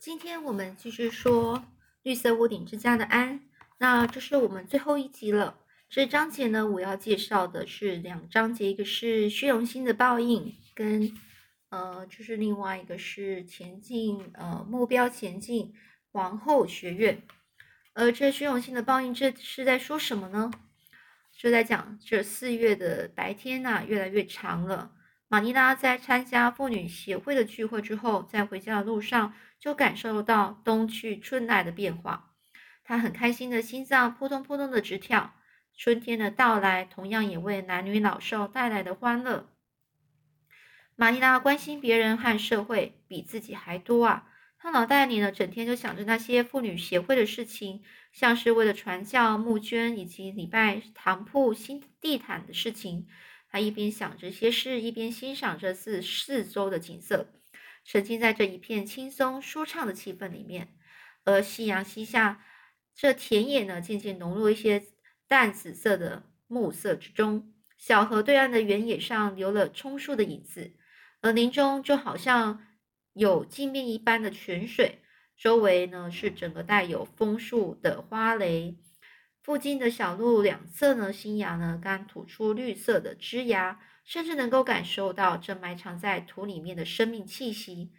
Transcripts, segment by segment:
今天我们继续说绿色屋顶之家的安。那这是我们最后一集了。这章节呢，我要介绍的是两章节，一个是虚荣心的报应，跟呃，就是另外一个是前进呃目标前进皇后学院。呃这虚荣心的报应，这是在说什么呢？就在讲这四月的白天呐，越来越长了。玛尼拉在参加妇女协会的聚会之后，在回家的路上就感受到冬去春来的变化。她很开心的心脏扑通扑通的直跳。春天的到来，同样也为男女老少带来的欢乐。玛尼拉关心别人和社会比自己还多啊！她脑袋里呢，整天就想着那些妇女协会的事情，像是为了传教、募捐以及礼拜堂铺、新地毯的事情。他一边想这些事，一边欣赏着四四周的景色，沉浸在这一片轻松舒畅的气氛里面。而夕阳西下，这田野呢，渐渐融入一些。淡紫色的暮色之中，小河对岸的原野上留了葱树的影子，而林中就好像有镜面一般的泉水，周围呢是整个带有枫树的花蕾。附近的小路两侧呢，新芽呢刚吐出绿色的枝芽，甚至能够感受到这埋藏在土里面的生命气息。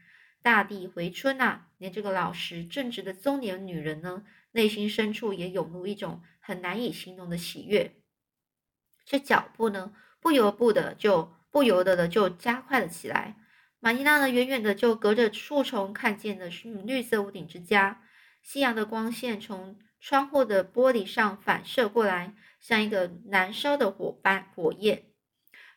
大地回春啊！连这个老实正直的中年女人呢，内心深处也涌入一种。很难以形容的喜悦，这脚步呢，不由不的就不由得的就加快了起来。玛尼拉呢，远远的就隔着树丛看见了是绿色屋顶之家。夕阳的光线从窗户的玻璃上反射过来，像一个燃烧的火般火焰。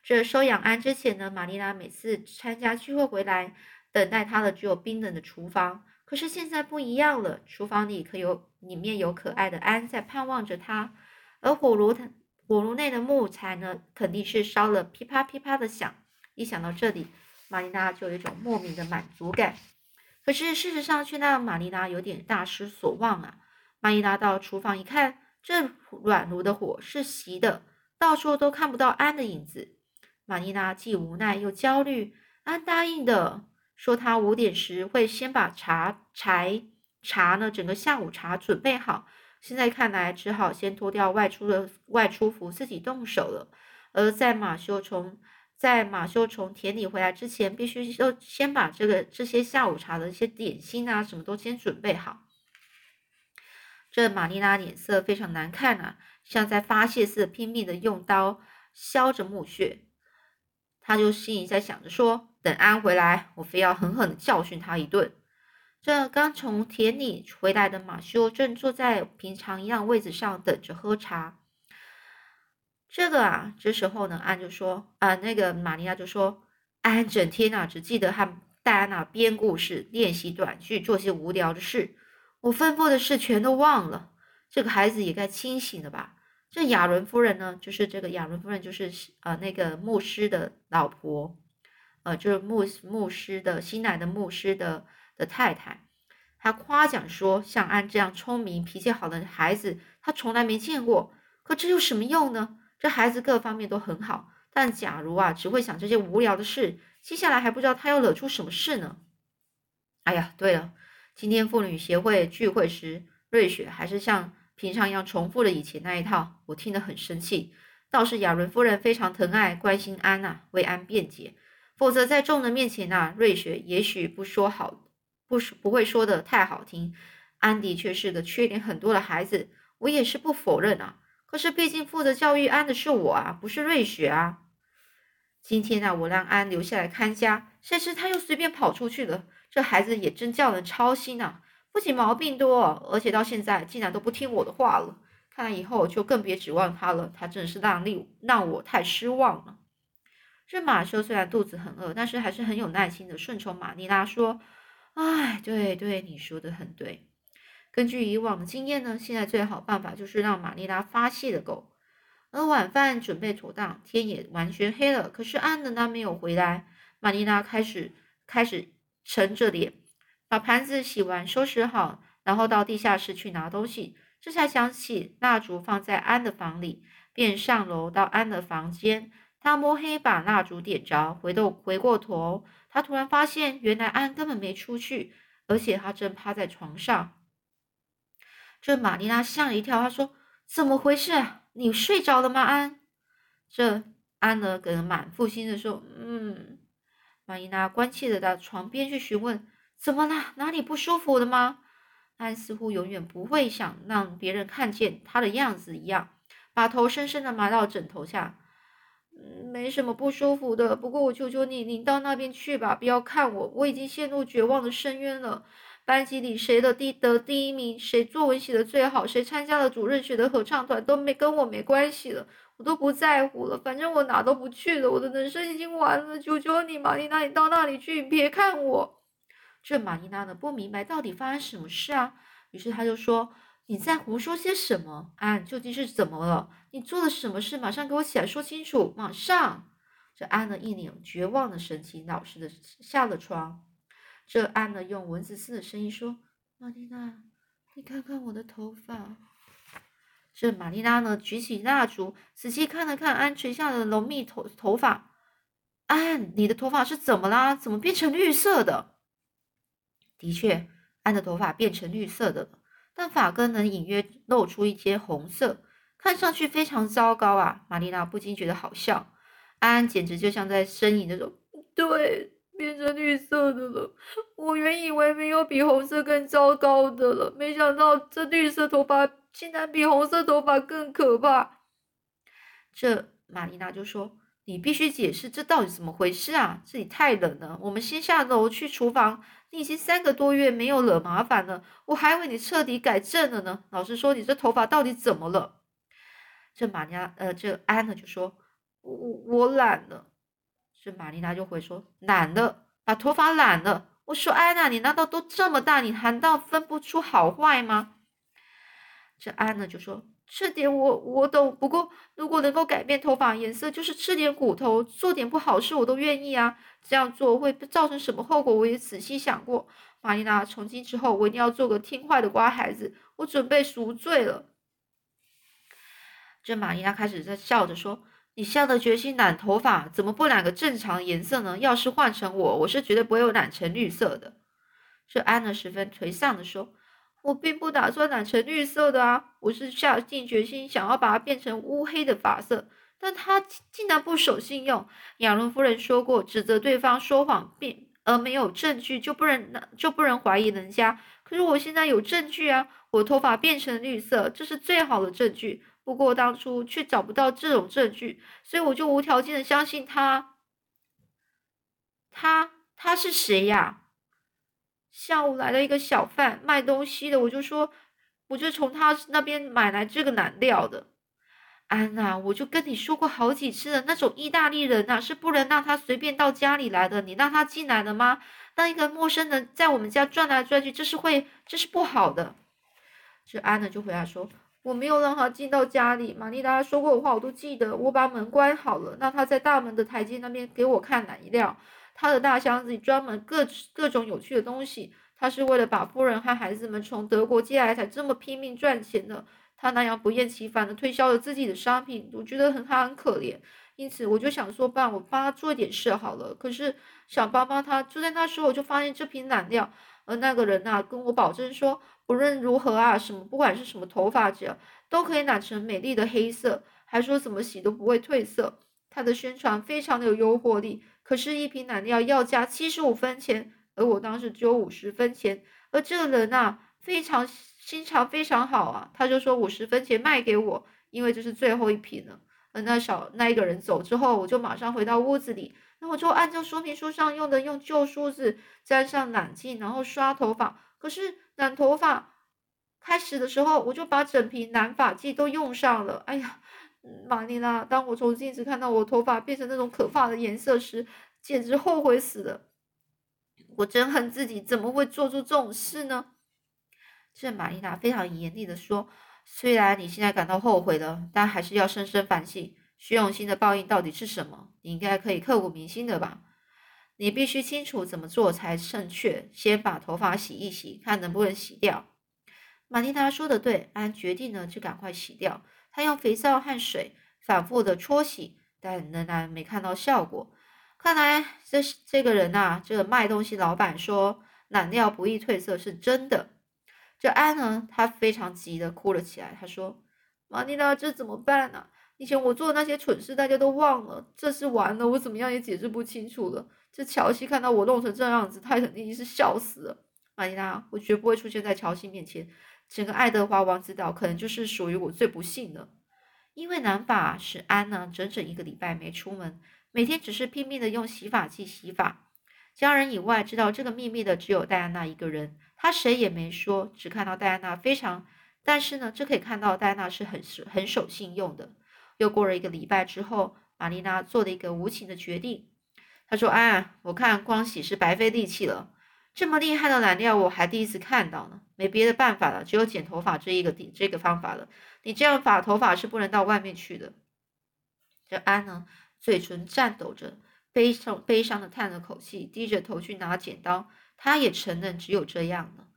这收养安之前呢，玛丽拉每次参加聚会回来，等待她的只有冰冷的厨房。可是现在不一样了，厨房里可有里面有可爱的安在盼望着他，而火炉火炉内的木材呢，肯定是烧了噼啪噼啪的响。一想到这里，玛丽娜就有一种莫名的满足感。可是事实上却让玛丽娜有点大失所望啊！玛丽娜到厨房一看，这软炉的火是熄的，到处都看不到安的影子。玛丽娜既无奈又焦虑，安答应的。说他五点时会先把茶柴茶呢，整个下午茶准备好。现在看来，只好先脱掉外出的外出服，自己动手了。而在马修从在马修从田里回来之前，必须要先把这个这些下午茶的一些点心啊，什么都先准备好。这玛丽拉脸色非常难看啊，像在发泄似的，拼命的用刀削着木屑。他就心里在想着说。等安回来，我非要狠狠的教训他一顿。这刚从田里回来的马修正坐在平常一样位子上等着喝茶。这个啊，这时候呢，安就说：“啊，那个玛利亚就说，安整天啊只记得和戴安娜编故事、练习短句、做些无聊的事，我吩咐的事全都忘了。这个孩子也该清醒了吧？这亚伦夫人呢，就是这个亚伦夫人，就是呃那个牧师的老婆。”呃，就是牧牧师的新来的牧师的的太太，他夸奖说，像安这样聪明、脾气好的孩子，他从来没见过。可这有什么用呢？这孩子各方面都很好，但假如啊，只会想这些无聊的事，接下来还不知道他要惹出什么事呢。哎呀，对了，今天妇女协会聚会时，瑞雪还是像平常一样重复了以前那一套，我听得很生气。倒是亚伦夫人非常疼爱、关心安娜，为安辩解。否则，在众人面前呐，瑞雪也许不说好，不说不会说的太好听。安迪却是个缺点很多的孩子，我也是不否认啊。可是，毕竟负责教育安的是我啊，不是瑞雪啊。今天呢，我让安留下来看家，谁知他又随便跑出去了。这孩子也真叫人操心呐，不仅毛病多，而且到现在竟然都不听我的话了。看来以后就更别指望他了。他真是让令让我太失望了。这马修虽然肚子很饿，但是还是很有耐心的顺从玛丽拉说：“哎，对对，你说的很对。根据以往的经验呢，现在最好办法就是让玛丽拉发泄的够。而晚饭准备妥当，天也完全黑了，可是安德拉没有回来。玛丽拉开始开始沉着脸，把盘子洗完收拾好，然后到地下室去拿东西。这才想起蜡烛放在安的房里，便上楼到安的房间。”他摸黑把蜡烛点着，回头回过头，他突然发现，原来安根本没出去，而且他正趴在床上。这玛丽娜吓了一跳，她说：“怎么回事？你睡着了吗？”安，这安呢，跟满腹心的说：“嗯。”玛丽娜关切的到床边去询问：“怎么了？哪里不舒服了吗？”安似乎永远不会想让别人看见他的样子一样，把头深深的埋到枕头下。没什么不舒服的。不过我求求你，你到那边去吧，不要看我，我已经陷入绝望的深渊了。班级里谁的第得第一名，谁作文写的最好，谁参加了主任学的合唱团，都没跟我没关系了，我都不在乎了。反正我哪都不去了，我的人生已经完了。求求你，玛丽娜，你到那里去，别看我。这玛丽娜呢，不明白到底发生什么事啊，于是他就说。你在胡说些什么？安，究竟是怎么了？你做了什么事？马上给我起来说清楚！马上！这安呢，一脸绝望的神情，老实的下了床。这安呢，用蚊子似的声音说：“玛丽娜，你看看我的头发。”这玛丽娜呢，举起蜡烛，仔细看了看安垂下的浓密头头发。安，你的头发是怎么啦？怎么变成绿色的？的确，安的头发变成绿色的了。但发根能隐约露出一些红色，看上去非常糟糕啊！玛丽娜不禁觉得好笑。安简直就像在呻吟那种，对，变成绿色的了。我原以为没有比红色更糟糕的了，没想到这绿色头发竟然比红色头发更可怕。这玛丽娜就说：“你必须解释这到底怎么回事啊！这里太冷了，我们先下楼去厨房。”你已经三个多月没有惹麻烦了，我还以为你彻底改正了呢。老实说，你这头发到底怎么了？这玛丽娜，呃，这安娜就说：“我我懒了。”这玛丽娜就会说：“懒了，把头发染了。”我说：“安娜，你难道都这么大，你难道分不出好坏吗？”这安呢就说。这点我我懂，不过如果能够改变头发颜色，就是吃点骨头，做点不好事，我都愿意啊。这样做会造成什么后果，我也仔细想过。玛丽娜，从今之后，我一定要做个听话的乖孩子。我准备赎罪了。这玛丽娜开始在笑着说：“你下的决心染头发，怎么不染个正常颜色呢？要是换成我，我是绝对不会有染成绿色的。”这安娜十分颓丧的说。我并不打算染成绿色的啊！我是下定决心想要把它变成乌黑的发色，但他竟然不守信用。亚伦夫人说过，指责对方说谎并而没有证据，就不能就不能怀疑人家。可是我现在有证据啊！我头发变成绿色，这是最好的证据。不过当初却找不到这种证据，所以我就无条件的相信他。他他是谁呀？下午来了一个小贩卖东西的，我就说，我就从他那边买来这个染料的。安娜，我就跟你说过好几次了，那种意大利人呐，是不能让他随便到家里来的。你让他进来了吗？当一个陌生人在我们家转来转去，这是会，这是不好的。这安娜就回答说，我没有让他进到家里。玛丽达说过的话我都记得，我把门关好了，让他在大门的台阶那边给我看染料。他的大箱子里装满各各种有趣的东西，他是为了把夫人和孩子们从德国接来才这么拼命赚钱的。他那样不厌其烦的推销了自己的商品，我觉得很他很可怜，因此我就想说，帮我帮他做点事好了。可是想帮帮他，就在那时候我就发现这瓶染料，而那个人呐跟我保证说，不论如何啊，什么不管是什么头发只要都可以染成美丽的黑色，还说怎么洗都不会褪色。他的宣传非常的有诱惑力。可是，一瓶染料要价七十五分钱，而我当时只有五十分钱。而这个人呐，非常心肠非常好啊，他就说五十分钱卖给我，因为这是最后一瓶了。而那小那一个人走之后，我就马上回到屋子里，然后就按照说明书上用的，用旧梳子沾上染剂，然后刷头发。可是染头发开始的时候，我就把整瓶染发剂都用上了。哎呀！玛丽娜，当我从镜子看到我头发变成那种可怕的颜色时，简直后悔死了。我真恨自己怎么会做出这种事呢？这玛丽娜非常严厉的说：“虽然你现在感到后悔了，但还是要深深反省虚荣心的报应到底是什么。你应该可以刻骨铭心的吧？你必须清楚怎么做才正确。先把头发洗一洗，看能不能洗掉。”玛丽娜说的对，安决定呢，就赶快洗掉。他用肥皂和水反复的搓洗，但仍然没看到效果。看来这这个人呐，这个卖东西老板说染料不易褪色是真的。这安呢，他非常急的哭了起来。他说：“玛丽娜，这怎么办呢？以前我做的那些蠢事，大家都忘了。这是完了，我怎么样也解释不清楚了。这乔西看到我弄成这样子，他肯定是笑死了。玛丽娜，我绝不会出现在乔西面前。整个爱德华王子岛可能就是属于我最不幸的，因为南法使安呢，整整一个礼拜没出门，每天只是拼命的用洗发剂洗发。家人以外知道这个秘密的只有戴安娜一个人。”她谁也没说，只看到戴安娜非常，但是呢，这可以看到戴安娜是很很守信用的。又过了一个礼拜之后，玛丽娜做了一个无情的决定。她说：“安，我看光洗是白费力气了，这么厉害的染料我还第一次看到呢。没别的办法了，只有剪头发这一个这个方法了。你这样发头发是不能到外面去的。”这安呢，嘴唇颤抖着，悲伤悲伤的叹了口气，低着头去拿剪刀。他也承认只有这样了。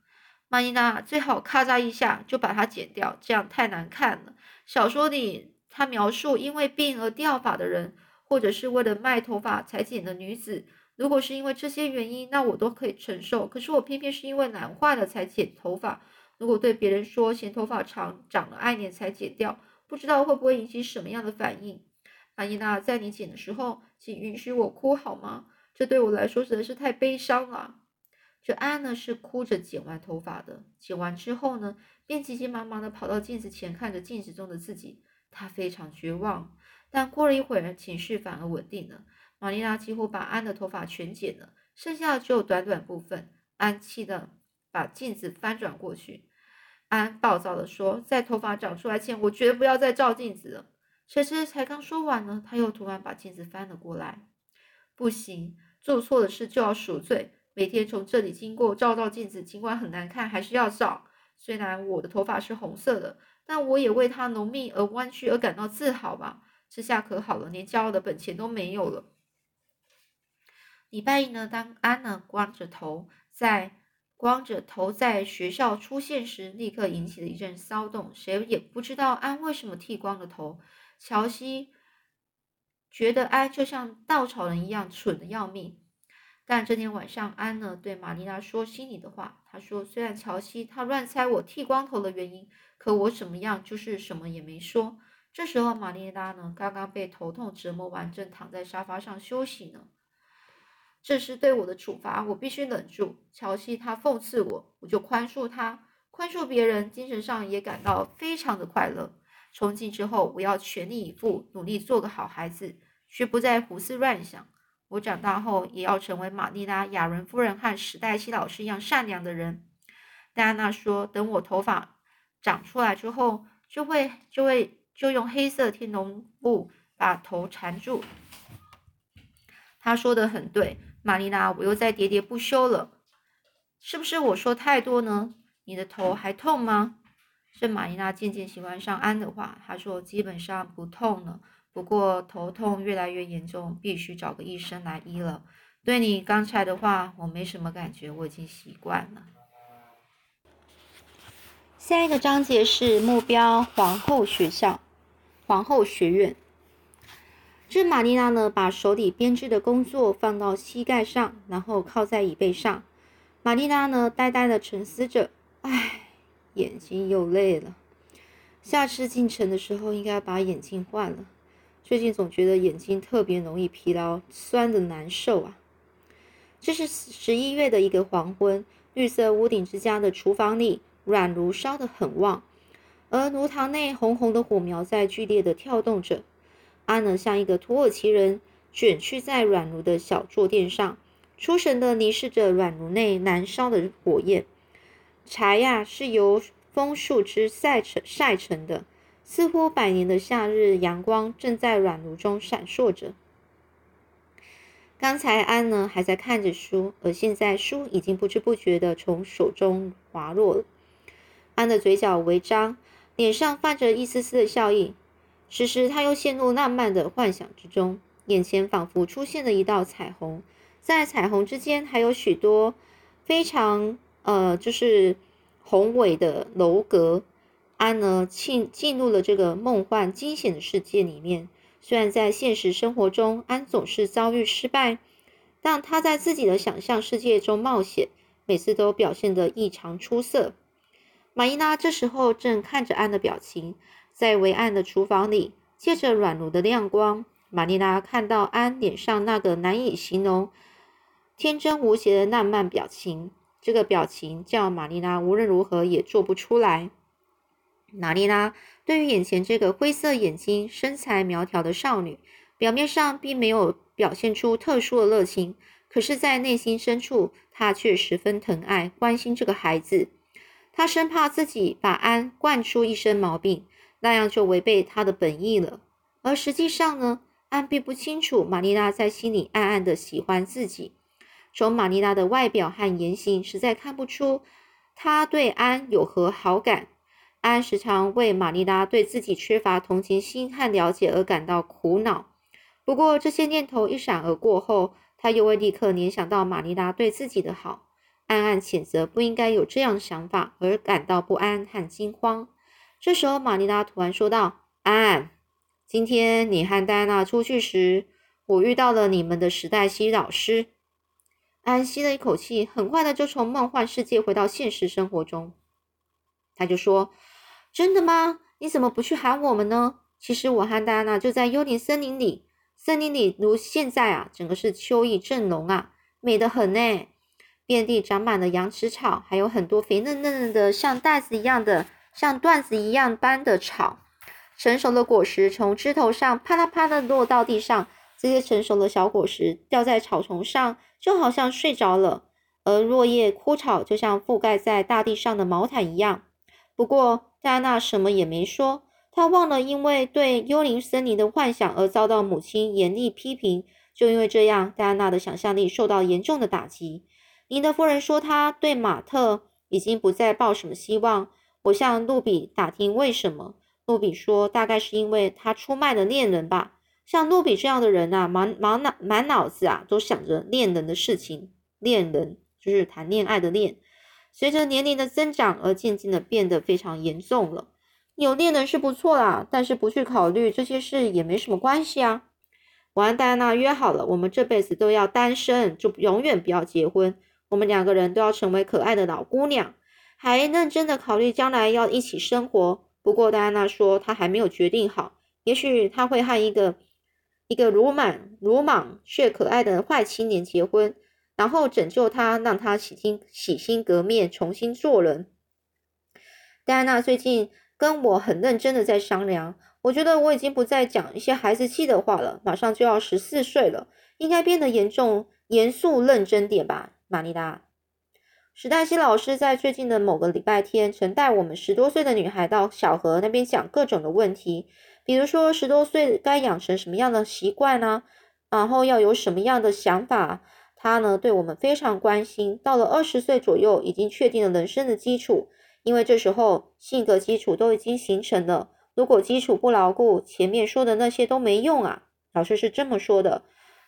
玛丽娜最好咔嚓一下就把它剪掉，这样太难看了。小说里他描述因为病而掉发的人，或者是为了卖头发才剪的女子，如果是因为这些原因，那我都可以承受。可是我偏偏是因为懒坏了才剪头发。如果对别人说嫌头发长长了爱年才剪掉，不知道会不会引起什么样的反应。阿依娜，在你剪的时候，请允许我哭好吗？这对我来说实在是太悲伤了。这安呢是哭着剪完头发的，剪完之后呢，便急急忙忙的跑到镜子前，看着镜子中的自己，他非常绝望。但过了一会儿，情绪反而稳定了。玛丽娜几乎把安的头发全剪了，剩下的只有短短部分。安气的把镜子翻转过去，安暴躁地说：“在头发长出来前，我绝不要再照镜子了。”谁知才刚说完呢，他又突然把镜子翻了过来。不行，做错了事就要赎罪。每天从这里经过，照照镜子，尽管很难看，还是要照。虽然我的头发是红色的，但我也为它浓密而弯曲而感到自豪吧。这下可好了，连骄傲的本钱都没有了。礼拜一呢，当安呢光着头在光着头在学校出现时，立刻引起了一阵骚动。谁也不知道安为什么剃光了头。乔西觉得安就像稻草人一样蠢的要命。但这天晚上，安呢对玛丽娜说心里的话。他说：“虽然乔西他乱猜我剃光头的原因，可我怎么样就是什么也没说。”这时候，玛丽娜呢刚刚被头痛折磨完，正躺在沙发上休息呢。这是对我的处罚，我必须忍住。乔西他讽刺我，我就宽恕他，宽恕别人，精神上也感到非常的快乐。从今之后，我要全力以赴，努力做个好孩子，绝不再胡思乱想。我长大后也要成为玛丽拉·亚伦夫人和史黛西老师一样善良的人。戴安娜说：“等我头发长出来之后，就会就会就用黑色天龙布把头缠住。”他说的很对，玛丽娜，我又在喋喋不休了，是不是我说太多呢？你的头还痛吗？这玛丽娜渐渐喜欢上安的话，她说：“基本上不痛了。”不过头痛越来越严重，必须找个医生来医了。对你刚才的话，我没什么感觉，我已经习惯了。下一个章节是目标皇后学校、皇后学院。这玛丽娜呢，把手里编织的工作放到膝盖上，然后靠在椅背上。玛丽娜呢，呆呆的沉思着，唉，眼睛又累了。下次进城的时候，应该把眼镜换了。最近总觉得眼睛特别容易疲劳，酸的难受啊！这是十一月的一个黄昏，绿色屋顶之家的厨房里，软炉烧得很旺，而炉膛内红红的火苗在剧烈的跳动着。安呢像一个土耳其人，卷曲在软炉的小坐垫上，出神的凝视着软炉内燃烧的火焰。柴呀，是由枫树枝晒成晒成的。似乎百年的夏日阳光正在软炉中闪烁着。刚才安呢还在看着书，而现在书已经不知不觉的从手中滑落了。安的嘴角微张，脸上泛着一丝丝的笑意。此时他又陷入浪漫的幻想之中，眼前仿佛出现了一道彩虹，在彩虹之间还有许多非常呃，就是宏伟的楼阁。安呢进进入了这个梦幻惊险的世界里面。虽然在现实生活中，安总是遭遇失败，但他在自己的想象世界中冒险，每次都表现得异常出色。玛依娜这时候正看着安的表情，在微暗的厨房里，借着软炉的亮光，玛丽娜看到安脸上那个难以形容、天真无邪的浪漫表情。这个表情叫玛丽娜无论如何也做不出来。玛丽娜对于眼前这个灰色眼睛、身材苗条的少女，表面上并没有表现出特殊的热情，可是，在内心深处，她却十分疼爱、关心这个孩子。她生怕自己把安惯出一身毛病，那样就违背他的本意了。而实际上呢，安并不清楚玛丽娜在心里暗暗的喜欢自己。从玛丽娜的外表和言行，实在看不出她对安有何好感。安时常为玛丽拉对自己缺乏同情心和了解而感到苦恼。不过，这些念头一闪而过后，他又会立刻联想到玛丽拉对自己的好，暗暗谴责不应该有这样的想法，而感到不安和惊慌。这时候，玛丽拉突然说道：“安，今天你和戴安娜出去时，我遇到了你们的史黛西老师。”安吸了一口气，很快的就从梦幻世界回到现实生活中。他就说。真的吗？你怎么不去喊我们呢？其实我和戴安娜就在幽灵森林里，森林里如现在啊，整个是秋意正浓啊，美得很呢。遍地长满了羊齿草，还有很多肥嫩嫩的，像袋子一样的，像段子一样般的草。成熟的果实从枝头上啪啦啪的落到地上，这些成熟的小果实掉在草丛上，就好像睡着了，而落叶枯草就像覆盖在大地上的毛毯一样。不过。戴安娜什么也没说，她忘了因为对幽灵森林的幻想而遭到母亲严厉批评。就因为这样，戴安娜的想象力受到严重的打击。林德夫人说，她对马特已经不再抱什么希望。我向露比打听为什么，露比说，大概是因为他出卖了恋人吧。像露比这样的人啊，满满脑满脑子啊，都想着恋人的事情。恋人就是谈恋爱的恋。随着年龄的增长而渐渐的变得非常严重了。有恋人是不错啦，但是不去考虑这些事也没什么关系啊。我和戴安娜约好了，我们这辈子都要单身，就永远不要结婚。我们两个人都要成为可爱的老姑娘，还认真的考虑将来要一起生活。不过戴安娜说她还没有决定好，也许她会和一个一个鲁莽鲁莽却可爱的坏青年结婚。然后拯救他，让他洗心洗心革面，重新做人。戴安娜最近跟我很认真的在商量，我觉得我已经不再讲一些孩子气的话了。马上就要十四岁了，应该变得严重、严肃、认真点吧，玛丽拉。史黛西老师在最近的某个礼拜天，曾带我们十多岁的女孩到小河那边讲各种的问题，比如说十多岁该养成什么样的习惯呢？然后要有什么样的想法？她呢，对我们非常关心。到了二十岁左右，已经确定了人生的基础，因为这时候性格基础都已经形成了。如果基础不牢固，前面说的那些都没用啊。老师是这么说的。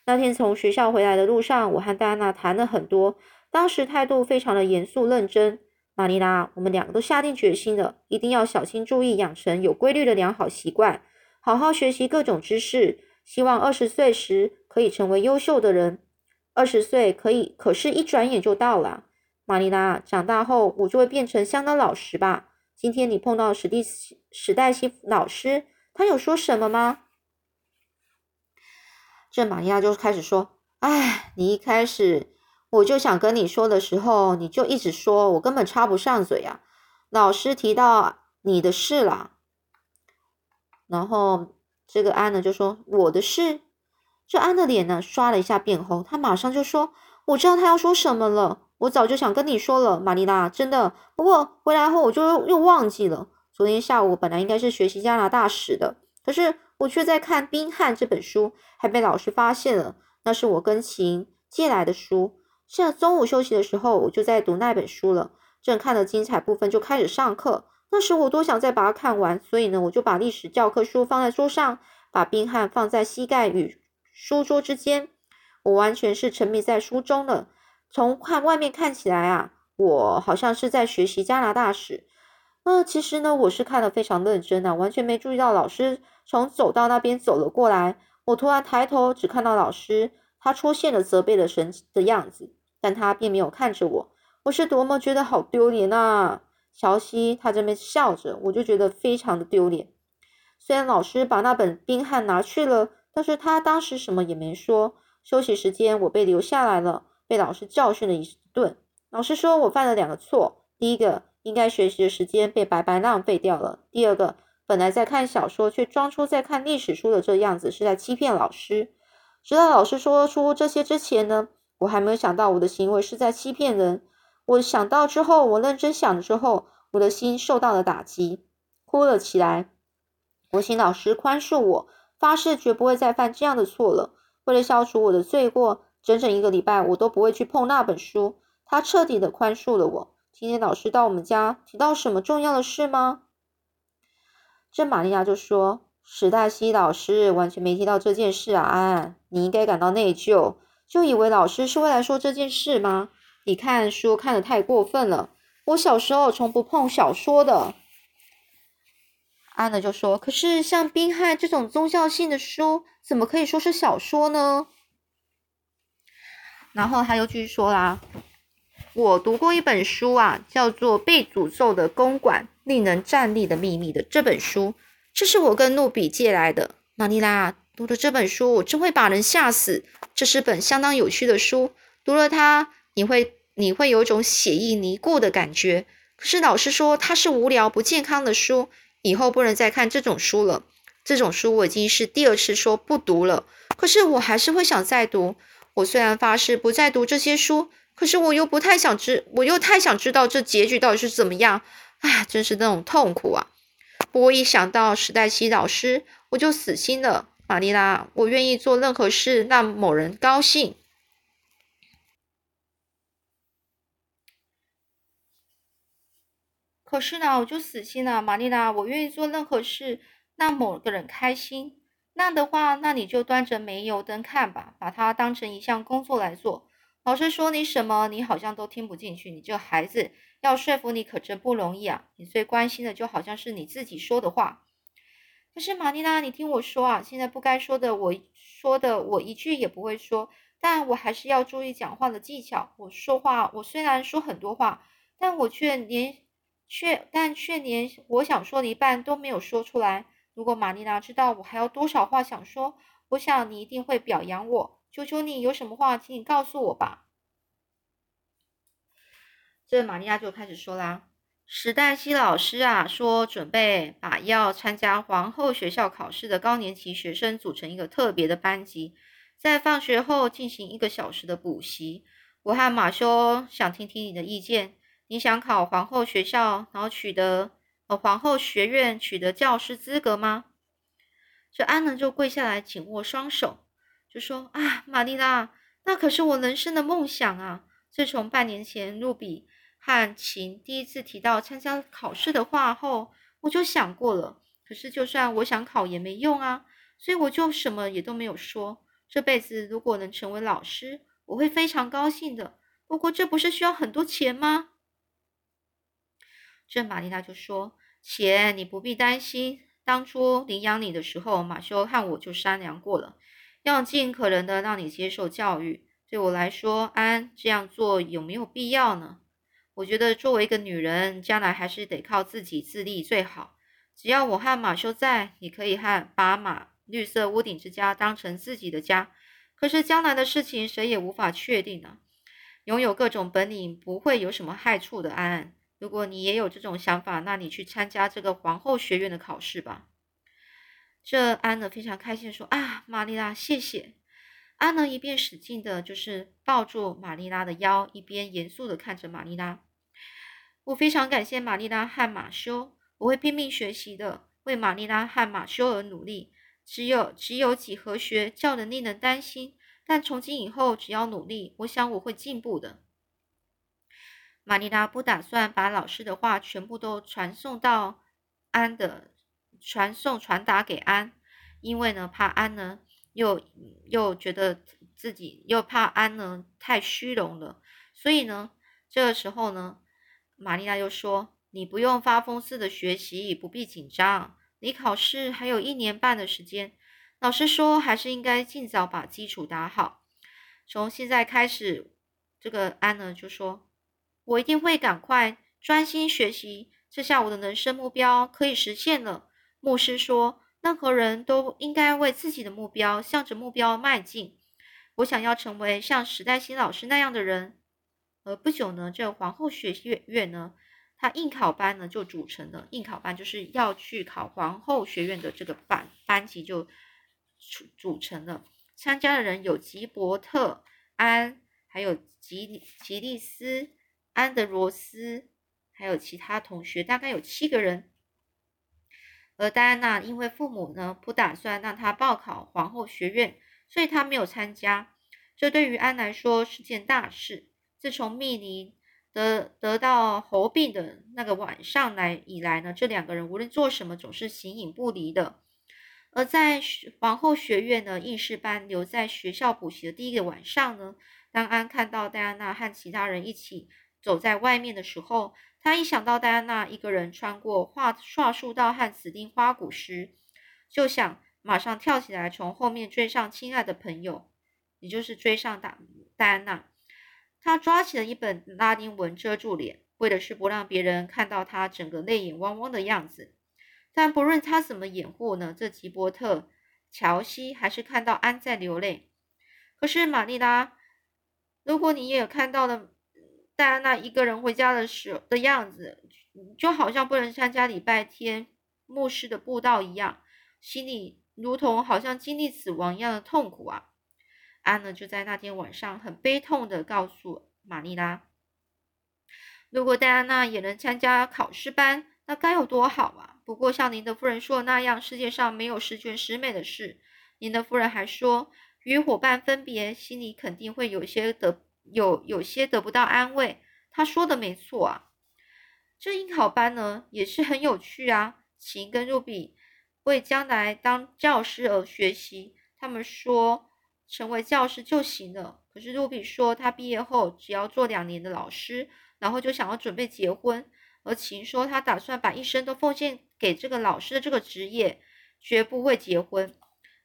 那天从学校回来的路上，我和戴安娜谈了很多，当时态度非常的严肃认真。玛丽拉，我们两个都下定决心了，一定要小心注意，养成有规律的良好习惯，好好学习各种知识，希望二十岁时可以成为优秀的人。二十岁可以，可是，一转眼就到了。玛丽拉，长大后我就会变成相当老实吧？今天你碰到史蒂史黛西老师，他有说什么吗？这玛丽亚就开始说：“哎，你一开始我就想跟你说的时候，你就一直说我根本插不上嘴啊。老师提到你的事了，然后这个安呢就说我的事。”这安的脸呢，刷了一下变红。他马上就说：“我知道他要说什么了。我早就想跟你说了，玛丽拉，真的。不过回来后我就又忘记了。昨天下午本来应该是学习加拿大史的，可是我却在看《冰汉》这本书，还被老师发现了。那是我跟琴借来的书。现在中午休息的时候，我就在读那本书了。正看了精彩部分，就开始上课。那时我多想再把它看完，所以呢，我就把历史教科书放在桌上，把《冰汉》放在膝盖与。书桌之间，我完全是沉迷在书中了。从看外面看起来啊，我好像是在学习加拿大史。那其实呢，我是看的非常认真的，完全没注意到老师从走到那边走了过来。我突然抬头，只看到老师，他出现了责备的神的样子，但他并没有看着我。我是多么觉得好丢脸啊！乔西他这边笑着，我就觉得非常的丢脸。虽然老师把那本冰汉拿去了，但是他当时什么也没说。休息时间，我被留下来了，被老师教训了一顿。老师说我犯了两个错：第一个，应该学习的时间被白白浪费掉了；第二个，本来在看小说，却装出在看历史书的这样子，是在欺骗老师。直到老师说出这些之前呢，我还没有想到我的行为是在欺骗人。我想到之后，我认真想了之后，我的心受到了打击，哭了起来。我请老师宽恕我，发誓绝不会再犯这样的错了。为了消除我的罪过，整整一个礼拜我都不会去碰那本书。他彻底的宽恕了我。今天老师到我们家，提到什么重要的事吗？这玛利亚就说。史黛西老师完全没提到这件事啊，安，你应该感到内疚，就以为老师是会来说这件事吗？你看书看得太过分了。我小时候从不碰小说的。安娜就说：“可是像《冰汉》这种宗教性的书，怎么可以说是小说呢？”然后他又继续说啦：“我读过一本书啊，叫做《被诅咒的公馆：令人站立的秘密》的这本书。”这是我跟努比借来的，马尼拉读了这本书，我真会把人吓死。这是本相当有趣的书，读了它，你会你会有种血液凝固的感觉。可是老师说它是无聊不健康的书，以后不能再看这种书了。这种书我已经是第二次说不读了，可是我还是会想再读。我虽然发誓不再读这些书，可是我又不太想知，我又太想知道这结局到底是怎么样。唉，真是那种痛苦啊！不过一想到史黛西老师，我就死心了。玛丽拉，我愿意做任何事让某人高兴。可是呢，我就死心了。玛丽拉，我愿意做任何事让某个人开心。那的话，那你就端着煤油灯看吧，把它当成一项工作来做。老师说你什么，你好像都听不进去。你这孩子。要说服你可真不容易啊！你最关心的就好像是你自己说的话。可是玛丽拉，你听我说啊，现在不该说的，我说的我一句也不会说。但我还是要注意讲话的技巧。我说话，我虽然说很多话，但我却连却但却连我想说的一半都没有说出来。如果玛丽拉知道我还有多少话想说，我想你一定会表扬我。求求你，有什么话，请你告诉我吧。这玛利亚就开始说啦：“史黛西老师啊，说准备把要参加皇后学校考试的高年级学生组成一个特别的班级，在放学后进行一个小时的补习。我和马修想听听你的意见。你想考皇后学校，然后取得呃皇后学院取得教师资格吗？”这安能就跪下来紧握双手，就说：“啊，玛丽拉，那可是我人生的梦想啊！自从半年前露比。”和琴第一次提到参加考试的话后，我就想过了。可是就算我想考也没用啊，所以我就什么也都没有说。这辈子如果能成为老师，我会非常高兴的。不过这不是需要很多钱吗？这玛丽娜就说：“钱你不必担心。当初领养你的时候，马修和我就商量过了，要尽可能的让你接受教育。对我来说，安这样做有没有必要呢？”我觉得作为一个女人，将来还是得靠自己自立最好。只要我和马修在，你可以和把马绿色屋顶之家当成自己的家。可是将来的事情谁也无法确定呢。拥有各种本领不会有什么害处的，安安。如果你也有这种想法，那你去参加这个皇后学院的考试吧。这安呢非常开心说：“啊，玛丽拉，谢谢。”安呢一边使劲的，就是抱住玛丽拉的腰，一边严肃的看着玛丽拉。我非常感谢玛丽拉和马修，我会拼命学习的，为玛丽拉和马修而努力。只有只有几何学叫人令人担心，但从今以后只要努力，我想我会进步的。玛丽拉不打算把老师的话全部都传送到安的传送传达给安，因为呢，怕安呢又又觉得自己又怕安呢太虚荣了，所以呢，这个时候呢。玛丽娜又说：“你不用发疯似的学习，不必紧张。离考试还有一年半的时间，老师说还是应该尽早把基础打好。从现在开始，这个安呢就说：我一定会赶快专心学习，这下我的人生目标可以实现了。牧师说，任何人都应该为自己的目标向着目标迈进。我想要成为像史黛西老师那样的人。而不久呢，这皇后学院呢，它应考班呢就组成了。应考班就是要去考皇后学院的这个班班级就组组成了。参加的人有吉伯特、安，还有吉吉利斯、安德罗斯，还有其他同学，大概有七个人。而戴安娜因为父母呢不打算让她报考皇后学院，所以她没有参加。这对于安来说是件大事。自从密尼得得到喉病的那个晚上来以来呢，这两个人无论做什么总是形影不离的。而在皇后学院呢，应试班留在学校补习的第一个晚上呢，当安看到戴安娜和其他人一起走在外面的时候，他一想到戴安娜一个人穿过桦桦树道和紫丁花谷时，就想马上跳起来从后面追上亲爱的朋友，也就是追上戴戴安娜。他抓起了一本拉丁文遮住脸，为的是不让别人看到他整个泪眼汪汪的样子。但不论他怎么掩护呢，这吉伯特、乔西还是看到安在流泪。可是玛丽拉，如果你也看到了戴安娜一个人回家的时的样子，就好像不能参加礼拜天牧师的布道一样，心里如同好像经历死亡一样的痛苦啊！安呢就在那天晚上很悲痛的告诉玛丽拉，如果戴安娜也能参加考试班。那该有多好啊！不过像您的夫人说的那样，世界上没有十全十美的事。您的夫人还说，与伙伴分别，心里肯定会有些得有有些得不到安慰。她说的没错啊。这应考班呢也是很有趣啊。琴跟露比为将来当教师而学习，他们说成为教师就行了。可是露比说，他毕业后只要做两年的老师，然后就想要准备结婚。而琴说，他打算把一生都奉献给这个老师的这个职业，绝不会结婚。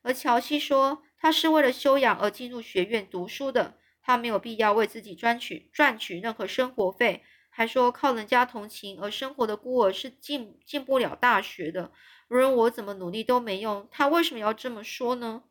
而乔西说，他是为了修养而进入学院读书的，他没有必要为自己赚取赚取任何生活费。还说，靠人家同情而生活的孤儿是进进不了大学的。无论我怎么努力都没用。他为什么要这么说呢？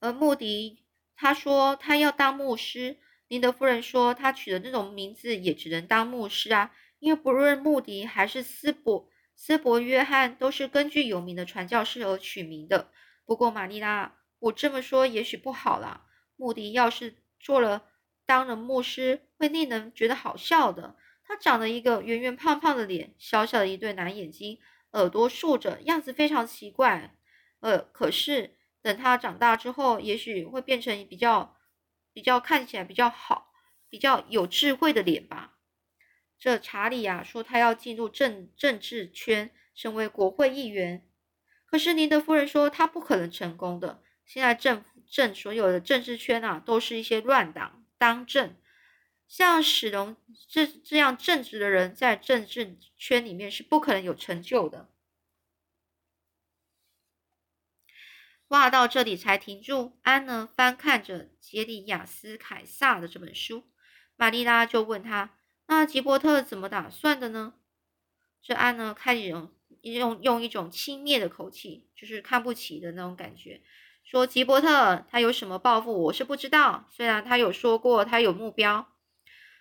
而穆迪，他说他要当牧师。您的夫人说，他取的那种名字也只能当牧师啊，因为不论穆迪还是斯伯斯伯约翰，都是根据有名的传教士而取名的。不过玛丽拉，我这么说也许不好啦。穆迪要是做了当了牧师，会令人觉得好笑的。他长了一个圆圆胖胖的脸，小小的一对蓝眼睛，耳朵竖着，样子非常奇怪。呃，可是等他长大之后，也许会变成比较。比较看起来比较好、比较有智慧的脸吧。这查理呀说他要进入政政治圈，成为国会议员。可是您的夫人说他不可能成功的。现在政府政所有的政治圈啊，都是一些乱党当政。像史龙这这样正直的人，在政治圈里面是不可能有成就的。话到这里才停住。安呢翻看着杰里亚斯凯撒的这本书，玛丽拉就问他：“那吉伯特怎么打算的呢？”这安呢开始用用用一种轻蔑的口气，就是看不起的那种感觉，说：“吉伯特他有什么抱负，我是不知道。虽然他有说过他有目标，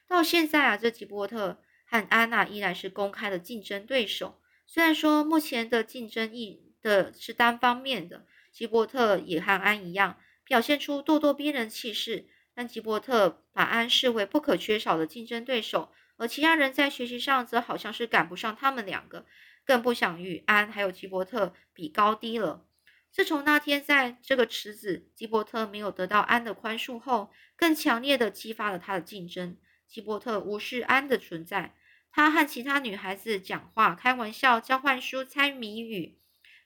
到现在啊，这吉伯特和安娜依然是公开的竞争对手。虽然说目前的竞争意的是单方面的。”吉伯特也和安一样，表现出咄咄逼人气势，但吉伯特把安视为不可缺少的竞争对手，而其他人在学习上则好像是赶不上他们两个，更不想与安还有吉伯特比高低了。自从那天在这个池子，吉伯特没有得到安的宽恕后，更强烈的激发了他的竞争。吉伯特无视安的存在，他和其他女孩子讲话、开玩笑、交换书、猜谜语、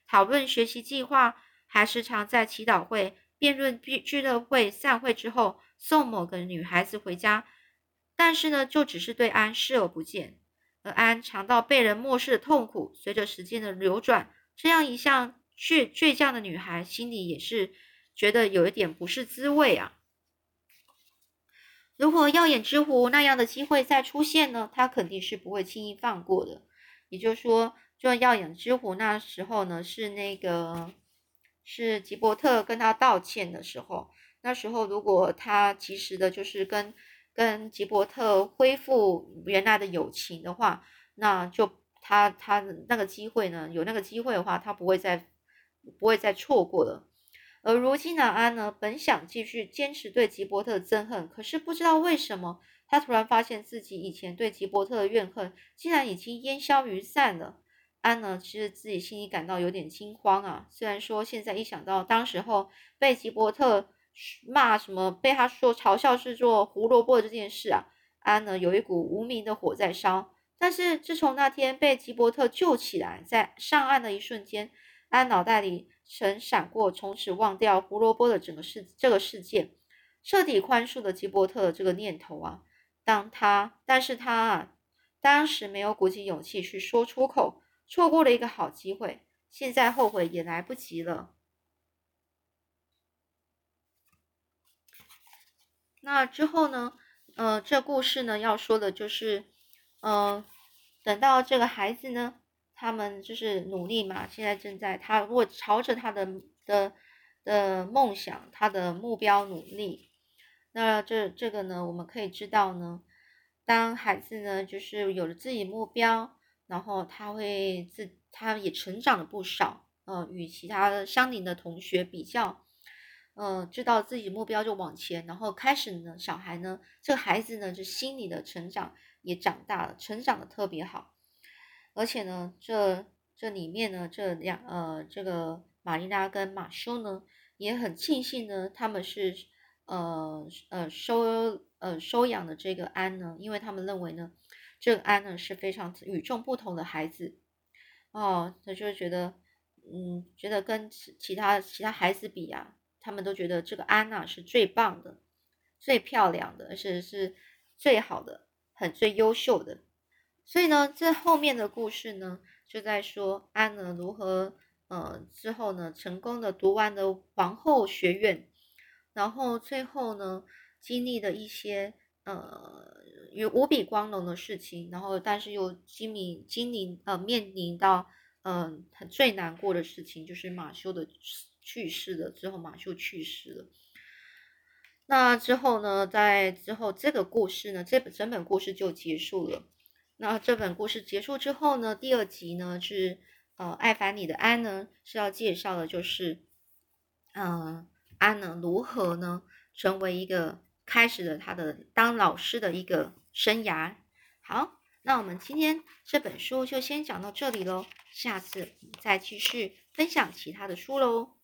讨论学习计划。还时常在祈祷会、辩论俱俱乐会散会之后送某个女孩子回家，但是呢，就只是对安视而不见。而安尝到被人漠视的痛苦，随着时间的流转，这样一向倔倔强的女孩心里也是觉得有一点不是滋味啊。如果耀眼之湖那样的机会再出现呢，她肯定是不会轻易放过的。也就是说，就耀眼之湖那时候呢，是那个是吉伯特跟他道歉的时候。那时候如果他及时的，就是跟跟吉伯特恢复原来的友情的话，那就他他那个机会呢，有那个机会的话，他不会再不会再错过了。而如今的安呢，本想继续坚持对吉伯特的憎恨，可是不知道为什么，他突然发现自己以前对吉伯特的怨恨，竟然已经烟消云散了。安呢，其实自己心里感到有点惊慌啊。虽然说现在一想到当时候被吉伯特骂什么，被他说嘲笑是做胡萝卜这件事啊，安呢有一股无名的火在烧。但是自从那天被吉伯特救起来，在上岸的一瞬间，安脑袋里。曾闪过从此忘掉胡萝卜的整个事这个事件，彻底宽恕了吉伯特的这个念头啊！当他，但是他啊，当时没有鼓起勇气去说出口，错过了一个好机会，现在后悔也来不及了。那之后呢？呃，这故事呢要说的就是，呃，等到这个孩子呢。他们就是努力嘛，现在正在他如果朝着他的的的梦想、他的目标努力，那这这个呢，我们可以知道呢，当孩子呢就是有了自己目标，然后他会自他也成长了不少，呃，与其他相邻的同学比较，呃，知道自己目标就往前，然后开始呢，小孩呢，这个孩子呢，就心理的成长也长大了，成长的特别好。而且呢，这这里面呢，这两呃，这个玛丽拉跟马修呢，也很庆幸呢，他们是呃呃收呃收养的这个安呢，因为他们认为呢，这个安呢是非常与众不同的孩子哦，他就觉得嗯，觉得跟其其他其他孩子比啊，他们都觉得这个安娜是最棒的、最漂亮的，而且是最好的、很最优秀的。所以呢，这后面的故事呢，就在说安呢如何呃之后呢成功的读完了皇后学院，然后最后呢经历了一些呃有无比光荣的事情，然后但是又经历经历呃面临到嗯他最难过的事情，就是马修的去世了。之后马修去世了，那之后呢，在之后这个故事呢，这本整本故事就结束了。那这本故事结束之后呢？第二集呢是呃，艾凡尼的安呢是要介绍的，就是嗯，安呢如何呢成为一个开始了他的当老师的一个生涯。好，那我们今天这本书就先讲到这里喽，下次再继续分享其他的书喽。